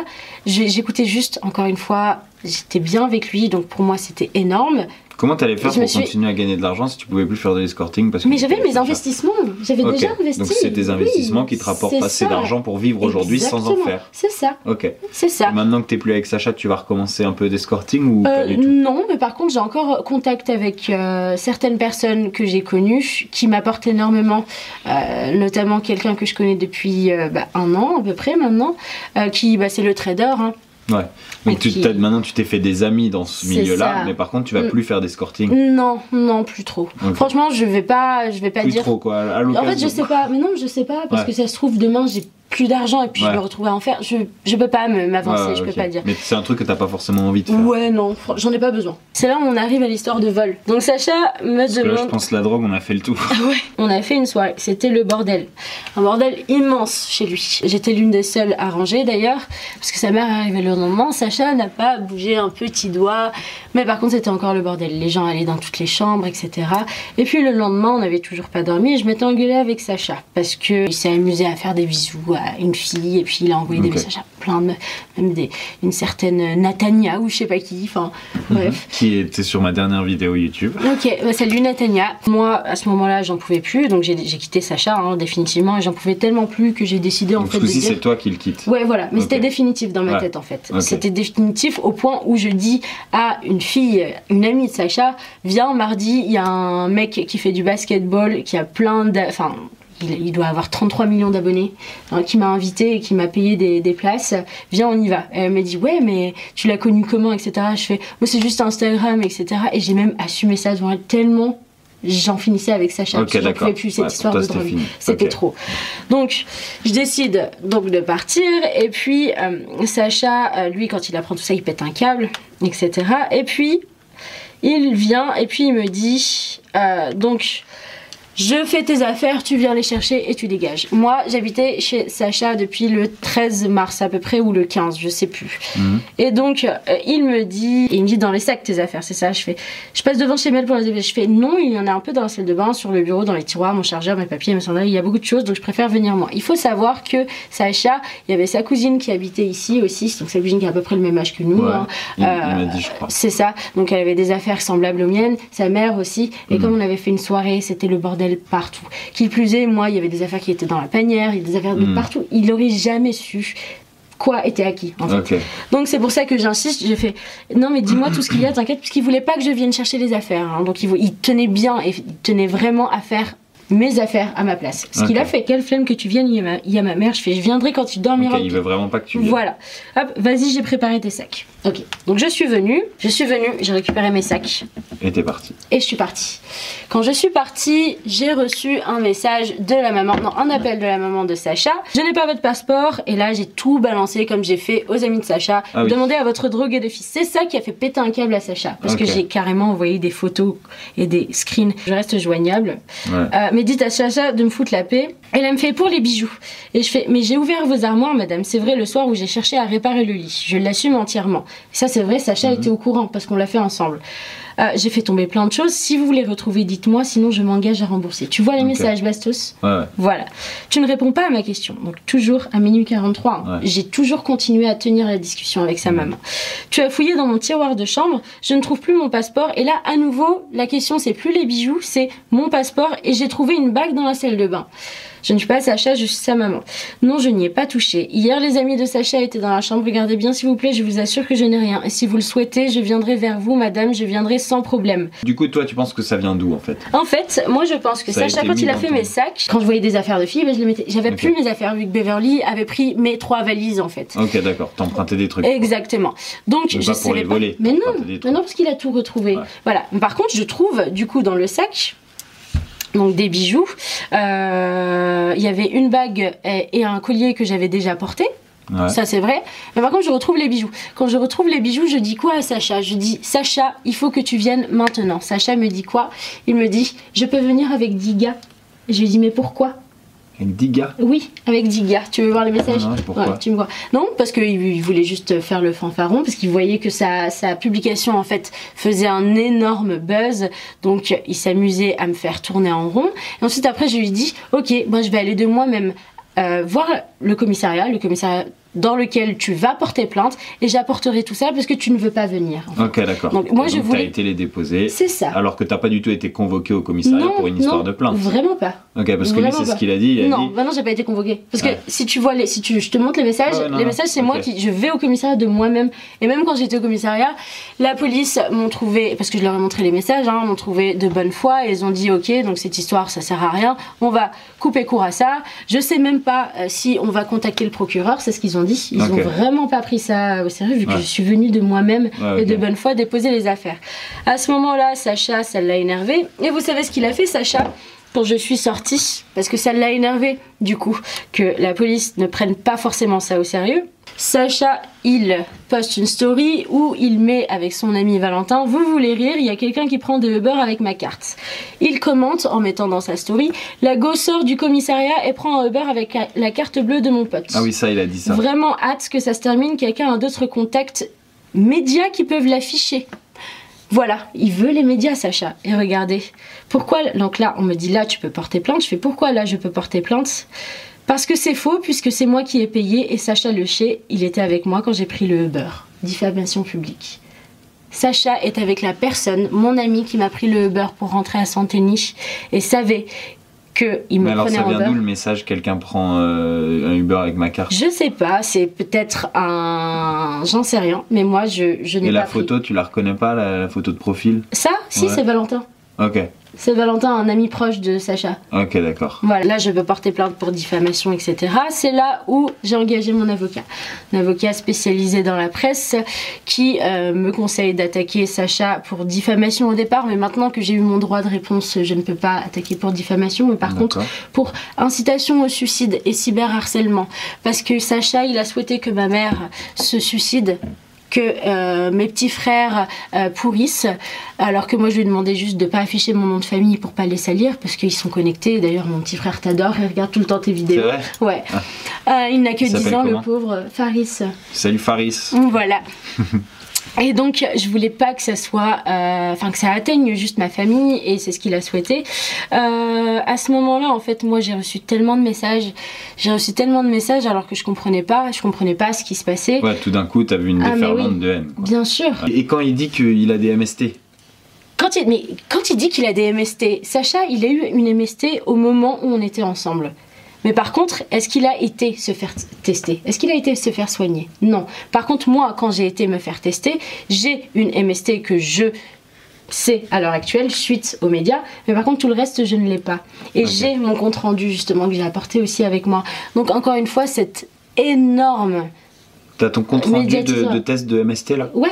Speaker 2: j'écoutais juste, encore une fois, j'étais bien avec lui, donc pour moi c'était énorme.
Speaker 1: Comment t'allais faire
Speaker 2: Je
Speaker 1: pour
Speaker 2: suis-
Speaker 1: continuer à gagner de l'argent si tu pouvais plus faire de l'escorting parce que
Speaker 2: Mais j'avais mes investissements, j'avais déjà investi.
Speaker 1: Donc c'est des
Speaker 2: Oui,
Speaker 1: investissements qui te rapportent assez d'argent pour vivre aujourd'hui sans en faire.
Speaker 2: C'est ça,
Speaker 1: Ok.
Speaker 2: c'est ça.
Speaker 1: Maintenant que t'es plus avec Sacha, tu vas recommencer un peu d'escorting ou pas
Speaker 2: Euh,
Speaker 1: du tout
Speaker 2: non, mais par contre, j'ai encore contact avec euh, certaines personnes que j'ai connues qui m'apportent énormément, euh, notamment quelqu'un que je connais depuis bah, un an à peu près maintenant, qui bah, c'est le trader. hein.
Speaker 1: Ouais. Donc tu,
Speaker 2: puis-
Speaker 1: maintenant tu t'es fait des amis dans ce milieu-là, mais par contre tu vas
Speaker 2: Mm.
Speaker 1: plus faire d'escorting.
Speaker 2: Non, non, plus trop. Franchement, je vais pas, je vais pas
Speaker 1: Plus
Speaker 2: dire.
Speaker 1: trop quoi. À
Speaker 2: En fait, je sais pas, mais non, je sais pas, parce
Speaker 1: Ouais.
Speaker 2: que ça se trouve demain j'ai plus d'argent et puis
Speaker 1: Ouais.
Speaker 2: je me retrouve à en faire. Je, je peux pas m'avancer,
Speaker 1: Ouais,
Speaker 2: je peux pas dire.
Speaker 1: Mais c'est un truc que t'as pas forcément envie de faire.
Speaker 2: Ouais, non, j'en ai pas besoin. C'est là où on arrive à l'histoire de vol. Donc Sacha me
Speaker 1: Parce que là, je
Speaker 2: demande.
Speaker 1: pense que la drogue, on a fait le tour.
Speaker 2: Ouais, on a fait une soirée, c'était le bordel. Un bordel immense chez lui. J'étais l'une des seules à ranger d'ailleurs, parce que sa mère arrivée le lendemain. Sacha n'a pas bougé un petit doigt, mais par contre c'était encore le bordel. Les gens allaient dans toutes les chambres, etc. Et puis le lendemain, on n'avait toujours pas dormi et je m'étais engueulée avec Sacha, parce qu'il s'est amusé à faire des bisous à une fille, et puis il a envoyé des messages à plein de meufs, même des, une certaine Natania ou je sais pas qui, enfin bref.
Speaker 1: Qui était sur ma dernière vidéo YouTube.
Speaker 2: Ok, bah salut Natania. Moi, à ce moment-là, j'en pouvais plus, donc j'ai j'ai quitté Sacha, hein, définitivement, et j'en pouvais tellement plus que j'ai décidé en fait dire.
Speaker 1: c'est toi qui le quittes.
Speaker 2: Ouais, voilà, mais c'était définitif dans ma
Speaker 1: Ouais.
Speaker 2: tête en fait. C'était définitif au point où je dis à une fille, une amie de Sacha, viens mardi, il y a un mec qui fait du basketball, qui a plein de. Enfin, il, il doit avoir 33 millions d'abonnés, hein, qui m'a invité et qui m'a payé des, des places. Viens, on y va. Elle m'a dit, ouais, mais tu l'as connu comment, etc. Je fais, moi c'est juste Instagram, etc. Et j'ai même assumé ça devant elle tellement. J'en finissais avec Sacha,
Speaker 1: Ok,
Speaker 2: parce que j'en
Speaker 1: d'accord.
Speaker 2: pouvais plus cette
Speaker 1: Ouais,
Speaker 2: histoire
Speaker 1: toi,
Speaker 2: de
Speaker 1: c'était
Speaker 2: drogue. C'était trop. Donc, je décide donc de partir. Et puis, euh, Sacha, euh, lui, quand il apprend tout ça, il pète un câble, etc. Et puis, il vient et puis il me dit euh, donc. Je fais tes affaires, tu viens les chercher et tu dégages. Moi, j'habitais chez Sacha depuis le 13 mars à peu près ou le 15, je sais plus.
Speaker 1: Mhm.
Speaker 2: Et donc, euh, il me dit, il me dit dans les sacs tes affaires, c'est ça. Je fais, je passe devant chez Mel pour les dégager. Je fais non, il y en a un peu dans la salle de bain, sur le bureau, dans les tiroirs, mon chargeur, mes papiers, mes sandales. Il y a beaucoup de choses, donc je préfère venir moi. Il faut savoir que Sacha, il y avait sa cousine qui habitait ici aussi, donc sa cousine qui a à peu près le même âge que nous.
Speaker 1: Ouais.
Speaker 2: hein.
Speaker 1: Il, il
Speaker 2: Euh,
Speaker 1: m'a dit, je crois.
Speaker 2: C'est ça. Donc elle avait des affaires semblables aux miennes, sa mère aussi. Et
Speaker 1: Mhm.
Speaker 2: comme on avait fait une soirée, c'était le bordel partout. Qui plus est, moi, il y avait des affaires qui étaient dans la panière, il y a des affaires de
Speaker 1: Mhm.
Speaker 2: partout. Il n'aurait jamais su quoi était acquis. En fait.
Speaker 1: Ok.
Speaker 2: Donc c'est pour ça que j'insiste. J'ai fait non mais dis-moi tout ce qu'il y a, t'inquiète, puisqu'il voulait pas que je vienne chercher les affaires. hein. Donc il, il tenait bien et il tenait vraiment à faire mes affaires à ma place. Ce qu'il a fait. Quelle flemme que tu viennes, il y a ma, il y a ma mère. Je fais je viendrai quand il dormira.
Speaker 1: Ok, il veut vraiment pas que tu viennes.
Speaker 2: Voilà. Hop, vas-y, j'ai préparé tes sacs. Ok. Donc je suis venue, je suis venue, j'ai récupéré mes sacs
Speaker 1: Et t'es parti.
Speaker 2: et je suis partie. Quand je suis partie, j'ai reçu un message de la maman, non, un appel de la maman de Sacha. Je n'ai pas votre passeport et là j'ai tout balancé comme j'ai fait aux amis de Sacha.
Speaker 1: Ah oui.
Speaker 2: Demandez à votre drogué de fils. C'est ça qui a fait péter un câble à Sacha parce que j'ai carrément envoyé des photos et des screens. Je reste joignable.
Speaker 1: Ouais.
Speaker 2: Euh, mais dites à Sacha de me foutre la paix. Elle me fait pour les bijoux. Et je fais, mais j'ai ouvert vos armoires, madame. C'est vrai, le soir où j'ai cherché à réparer le lit. Je l'assume entièrement. Ça, c'est vrai, Sacha était au courant parce qu'on l'a fait ensemble. Euh, j'ai fait tomber plein de choses. Si vous voulez retrouver, dites-moi, sinon je m'engage à rembourser. Tu vois les messages, Bastos
Speaker 1: Ouais, ouais.
Speaker 2: Voilà. Tu ne réponds pas à ma question. Donc, toujours à minuit 43. hein.
Speaker 1: Ouais.
Speaker 2: J'ai toujours continué à tenir la discussion avec sa maman. Tu as fouillé dans mon tiroir de chambre. Je ne trouve plus mon passeport. Et là, à nouveau, la question, c'est plus les bijoux, c'est mon passeport. Et j'ai trouvé une bague dans la salle de bain. Je ne suis pas Sacha, je suis sa maman. Non, je n'y ai pas touché. Hier, les amis de Sacha étaient dans la chambre. Regardez bien, s'il vous plaît, je vous assure que je n'ai rien. Et si vous le souhaitez, je viendrai vers vous, madame, je viendrai sans problème.
Speaker 1: Du coup, toi, tu penses que ça vient d'où en fait?
Speaker 2: En fait, moi je pense que
Speaker 1: Ça
Speaker 2: Sacha, quand il a fait mes sacs, quand je voyais des affaires de filles, ben, je les mettais. J'avais plus mes affaires vu que Beverly avait pris mes trois valises en fait.
Speaker 1: Ok, d'accord. T'empruntais des trucs.
Speaker 2: Exactement. Donc je
Speaker 1: pas pour les voler,
Speaker 2: Mais non, mais non parce qu'il a tout retrouvé.
Speaker 1: Ouais.
Speaker 2: Voilà. Par contre, je trouve du coup dans le sac. Donc des bijoux. Euh, Il y avait une bague et, et un collier que j'avais déjà porté.
Speaker 1: Ouais.
Speaker 2: Ça c'est vrai. Mais par contre, je retrouve les bijoux. Quand je retrouve les bijoux, je dis quoi à Sacha? Je dis Sacha, il faut que tu viennes maintenant. Sacha me dit quoi? Il me dit je peux venir avec 10 gars. Je lui dis mais pourquoi?
Speaker 1: Avec 10 gars.
Speaker 2: Oui, avec 10 gars. Tu veux voir les messages
Speaker 1: Ah ouais, pourquoi
Speaker 2: Ouais, tu me vois. Non, parce qu'il il voulait juste faire le fanfaron, parce qu'il voyait que sa, sa publication en fait faisait un énorme buzz. Donc il s'amusait à me faire tourner en rond. Et ensuite après je lui dis ok, moi je vais aller de moi-même euh, voir le commissariat. Le commissariat dans lequel tu vas porter plainte et j'apporterai tout ça parce que tu ne veux pas venir. en fait.
Speaker 1: Ok, d'accord.
Speaker 2: Donc, moi,
Speaker 1: Et
Speaker 2: je
Speaker 1: donc,
Speaker 2: voulais-
Speaker 1: t'as été les déposer.
Speaker 2: C'est ça.
Speaker 1: Alors que t'as pas du tout été convoqué au commissariat pour une histoire
Speaker 2: non,
Speaker 1: de plainte.
Speaker 2: Vraiment pas.
Speaker 1: Ok, parce que lui, c'est ce qu'il a dit. Il a
Speaker 2: non,
Speaker 1: dit.
Speaker 2: bah non, j'ai pas été convoquée. Parce que
Speaker 1: Ouais.
Speaker 2: si tu vois les, si tu, je te montre les messages,
Speaker 1: Ouais, non,
Speaker 2: les messages c'est moi qui, je vais au commissariat de moi-même. Et même quand j'étais au commissariat, la police m'ont trouvé, parce que je leur ai montré les messages, hein, m'ont trouvé de bonne foi et ils ont dit ok, donc cette histoire ça sert à rien, on va couper court à ça. Je sais même pas euh, si on va contacter le procureur, c'est ce qu'ils ont dit. Ils
Speaker 1: Ok.
Speaker 2: ont vraiment pas pris ça au sérieux vu que
Speaker 1: Ouais.
Speaker 2: je suis venue de moi-même
Speaker 1: Ouais,
Speaker 2: et de bonne foi déposer les affaires. À ce moment-là, Sacha, ça l'a énervé. Et vous savez ce qu'il a fait, Sacha? Quand je suis sortie, parce que ça l'a énervé, du coup, que la police ne prenne pas forcément ça au sérieux. Sacha, il poste une story où il met avec son ami Valentin Vous voulez rire, il y a quelqu'un qui prend de Uber avec ma carte. Il commente en mettant dans sa story La go sort du commissariat et prend un Uber avec la carte bleue de mon pote.
Speaker 1: Ah oui, ça, il a dit ça.
Speaker 2: Vraiment hâte que ça se termine, quelqu'un a d'autres contacts médias qui peuvent l'afficher. Voilà, il veut les médias, Sacha. Et regardez, pourquoi Donc là, on me dit là, tu peux porter plainte. Je fais pourquoi là, je peux porter plainte? Parce que c'est faux, puisque c'est moi qui ai payé et Sacha Lecher, il était avec moi quand j'ai pris le Uber. Diffamation publique. Sacha est avec la personne, mon ami qui m'a pris le Uber pour rentrer à Santéniche et savait que il me
Speaker 1: Mais alors,
Speaker 2: prenait
Speaker 1: ça
Speaker 2: en
Speaker 1: vient d'où le message Quelqu'un prend euh, un Uber avec ma carte?
Speaker 2: Je sais pas, c'est peut-être un. J'en sais rien, mais moi je, je n'ai
Speaker 1: Et
Speaker 2: pas.
Speaker 1: la
Speaker 2: pris.
Speaker 1: photo, tu la reconnais pas, la, la photo de profil?
Speaker 2: Ça? Si,
Speaker 1: Ouais.
Speaker 2: c'est Valentin.
Speaker 1: Ok,
Speaker 2: C'est Valentin, un ami proche de Sacha.
Speaker 1: ok, d'accord.
Speaker 2: Voilà, là je peux porter plainte pour diffamation, etc. C'est là où j'ai engagé mon avocat. Un avocat spécialisé dans la presse qui euh, me conseille d'attaquer Sacha pour diffamation au départ, mais maintenant que j'ai eu mon droit de réponse, je ne peux pas attaquer pour diffamation, mais par contre pour incitation au suicide et cyberharcèlement. Parce que Sacha, il a souhaité que ma mère se suicide que euh, mes petits frères euh, pourrissent, alors que moi je lui ai demandé juste de pas afficher mon nom de famille pour pas les salir, parce qu'ils sont connectés. D'ailleurs, mon petit frère t'adore, il regarde tout le temps tes vidéos.
Speaker 1: vrai
Speaker 2: Ouais. Euh, il n'a que
Speaker 1: Il
Speaker 2: 10
Speaker 1: s'appelle
Speaker 2: ans, le pauvre Faris.
Speaker 1: Salut Faris.
Speaker 2: Voilà. Et donc, je voulais pas que ça soit, euh, enfin que ça atteigne juste ma famille, et c'est ce qu'il a souhaité. Euh, à ce moment-là, en fait, moi, j'ai reçu tellement de messages, j'ai reçu tellement de messages alors que je comprenais pas, je comprenais pas ce qui se passait.
Speaker 1: Ouais, tout d'un coup, t'as vu une
Speaker 2: Ah,
Speaker 1: déferlante
Speaker 2: oui.
Speaker 1: de haine. quoi.
Speaker 2: Bien sûr.
Speaker 1: Et quand il dit qu'il a des MST
Speaker 2: Quand il, mais quand il dit qu'il a des MST, Sacha, il a eu une MST au moment où on était ensemble. Mais par contre, est-ce qu'il a été se faire tester? Est-ce qu'il a été se faire soigner? Non. Par contre, moi, quand j'ai été me faire tester, j'ai une MST que je sais à l'heure actuelle suite aux médias, mais par contre tout le reste je ne l'ai pas. Et j'ai mon compte rendu justement que j'ai apporté aussi avec moi. Donc encore une fois, cette énorme...
Speaker 1: T'as ton compte rendu de, test de MST là?
Speaker 2: Ouais,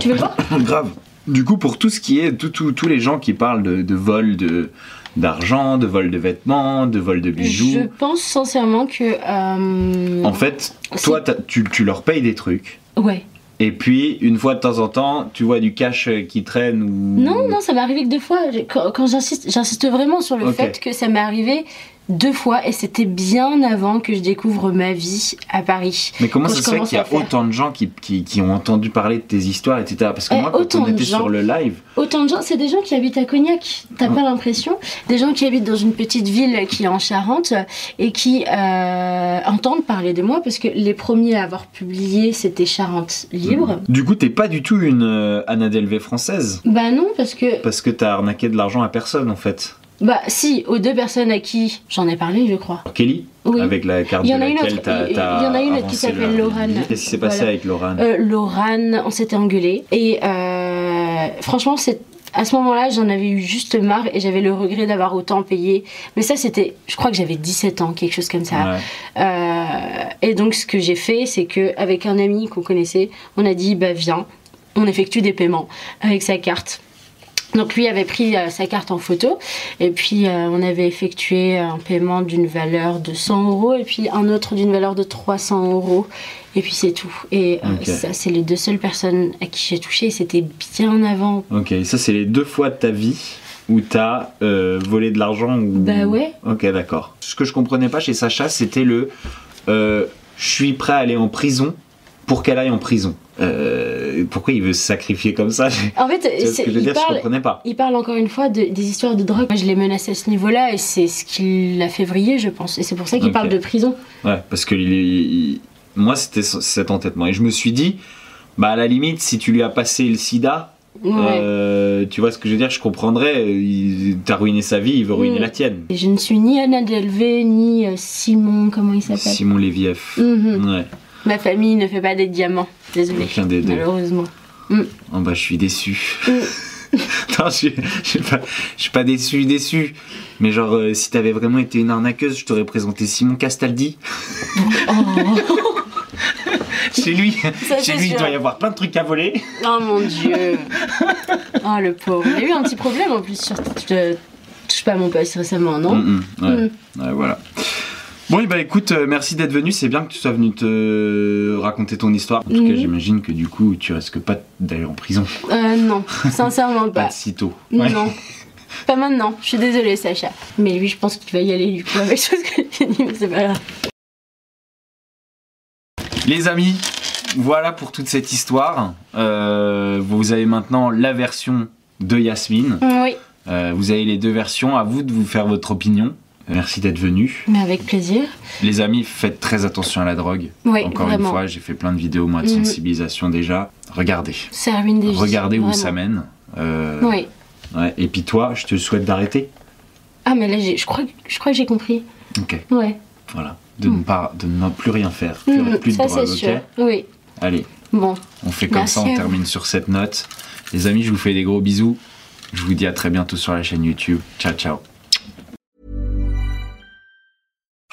Speaker 2: tu veux voir
Speaker 1: Grave. Du coup, pour tout ce qui est, tous les gens qui parlent de, de vol de d'argent, de vol de vêtements, de vol de bijoux,
Speaker 2: Je pense sincèrement que... euh,
Speaker 1: en fait, toi, tu, tu leur payes des trucs.
Speaker 2: Ouais.
Speaker 1: Et puis, une fois de temps en temps, tu vois du cash euh, qui traîne ou...
Speaker 2: Non, non, ça m'est arrivé que deux fois. Quand, quand j'insiste, j'insiste vraiment sur le fait que ça m'est arrivé deux fois et c'était bien avant que je découvre ma vie à Paris.
Speaker 1: Mais comment ça se fait qu'il y a autant de gens qui, qui, qui ont entendu parler de tes histoires, etc. Parce que
Speaker 2: Eh,
Speaker 1: moi, quand on
Speaker 2: de
Speaker 1: était
Speaker 2: gens.
Speaker 1: sur le live,
Speaker 2: Autant de gens, c'est des gens qui habitent à Cognac. T'as pas l'impression? Des gens qui habitent dans une petite ville qui est en Charente et qui euh, entendent parler de moi parce que les premiers à avoir publié c'était Charente Libre.
Speaker 1: du coup, t'es pas du tout une euh, Anna Delvey française?
Speaker 2: Bah non, parce que
Speaker 1: Parce que t'as arnaqué de l'argent à personne, en fait.
Speaker 2: Bah si, aux deux personnes à qui j'en ai parlé, je crois.
Speaker 1: Kelly,
Speaker 2: Oui.
Speaker 1: avec la carte
Speaker 2: Il y en
Speaker 1: de
Speaker 2: a
Speaker 1: laquelle
Speaker 2: autre,
Speaker 1: t'as
Speaker 2: il- y en a une autre qui s'appelle
Speaker 1: le-
Speaker 2: Laurane.
Speaker 1: Qu'est-ce qui s'est passé
Speaker 2: Voilà.
Speaker 1: avec Laurane
Speaker 2: Euh, on s'était engueulé. Et euh, franchement, c'est à ce moment-là, j'en avais eu juste marre et j'avais le regret d'avoir autant payé. Mais ça, c'était, je crois que j'avais 17 ans, quelque chose comme ça.
Speaker 1: Ouais.
Speaker 2: Euh, et donc, ce que j'ai fait, c'est que avec un ami qu'on connaissait, on a dit, bah viens, on effectue des paiements avec sa carte. Donc lui avait pris euh, sa carte en photo et puis euh, on avait effectué un paiement d'une valeur de 100 euros et puis un autre d'une valeur de 300 euros et puis c'est tout. Et euh, ça c'est les deux seules personnes à qui j'ai touché et c'était bien avant.
Speaker 1: Ok, ça c'est les deux fois de ta vie où t'as volé de l'argent ou...
Speaker 2: Bah ouais.
Speaker 1: Ok, d'accord. Ce que je comprenais pas chez Sacha, c'était le je suis prêt à aller en prison pour qu'elle aille en prison. Euh, pourquoi il veut se sacrifier comme ça
Speaker 2: En fait,
Speaker 1: ce
Speaker 2: c'est-
Speaker 1: que je veux
Speaker 2: il
Speaker 1: dire Je
Speaker 2: parle,
Speaker 1: comprenais pas.
Speaker 2: il parle encore une fois de- des histoires de drogue. Moi, je les menace à ce niveau-là et c'est ce qui l'a fait vriller, je pense. Et c'est pour ça qu'il parle de prison.
Speaker 1: Ouais, parce il, Moi, c'était ce- cet entêtement. Et je me suis dit, bah à la limite, si tu lui as passé le sida,
Speaker 2: Ouais.
Speaker 1: euh, tu vois ce que je veux dire, je comprendrais. T'as ruiné sa vie, il veut ruiner
Speaker 2: Mm.
Speaker 1: la tienne.
Speaker 2: Et Je ne suis ni Anna Delvey, ni euh, Simon, comment il s'appelle?
Speaker 1: Simon Lévieff.
Speaker 2: Mhm.
Speaker 1: Ouais,
Speaker 2: Ma famille ne fait pas des diamants, désolée.
Speaker 1: aucun des deux.
Speaker 2: Malheureusement.
Speaker 1: Oh bah, je suis déçu.
Speaker 2: Mm.
Speaker 1: non, je suis, je suis pas, je suis pas déçu, déçu. Mais genre, euh, si t'avais vraiment été une arnaqueuse, je t'aurais présenté Simon Castaldi. Chez lui,
Speaker 2: Oh. Ça,
Speaker 1: chez lui, il doit y avoir plein de trucs à voler.
Speaker 2: Oh mon dieu. Oh le pauvre. Il a eu un petit problème en plus sur. Je touche pas à mon poste récemment, non
Speaker 1: Mm, mm, ouais. Ouais, voilà. Bon, bah écoute, euh, merci d'être venu. C'est bien que tu sois venu te raconter ton histoire. En tout cas,
Speaker 2: Mhm.
Speaker 1: j'imagine que du coup, tu risques pas d'aller en prison.
Speaker 2: Euh, non, sincèrement
Speaker 1: Pas
Speaker 2: pas.
Speaker 1: de sitôt. Ouais.
Speaker 2: Non. Pas maintenant, je suis désolée Sacha. Mais lui je pense qu'il va y aller du coup avec ce que j'ai dit, mais c'est pas grave.
Speaker 1: Les amis, voilà pour toute cette histoire. Euh, vous avez maintenant la version de Yasmine.
Speaker 2: Oui,
Speaker 1: Euh, vous avez les deux versions. À vous de vous faire votre opinion. Merci d'être venu.
Speaker 2: mais avec plaisir.
Speaker 1: Les amis, faites très attention à la drogue.
Speaker 2: Oui,
Speaker 1: Encore
Speaker 2: vraiment.
Speaker 1: une fois, j'ai fait plein de vidéos moi de
Speaker 2: Mhm.
Speaker 1: sensibilisation déjà. Regardez.
Speaker 2: Ça ruine des vies.
Speaker 1: Regardez où ça mène. Euh,
Speaker 2: Oui.
Speaker 1: ouais. Et puis toi, je te souhaite d'arrêter.
Speaker 2: Ah mais là je crois, que- je crois que j'ai compris.
Speaker 1: Ok.
Speaker 2: Ouais.
Speaker 1: Voilà. De ne pas, de ne plus rien faire. Plus,
Speaker 2: Mhm,
Speaker 1: plus de
Speaker 2: ça
Speaker 1: drogue.
Speaker 2: Oui.
Speaker 1: Allez.
Speaker 2: Bon.
Speaker 1: On fait comme
Speaker 2: Merci
Speaker 1: ça, on termine sur cette note. Les amis, je vous fais des gros bisous. Je vous dis à très bientôt sur la chaîne YouTube. Ciao, ciao.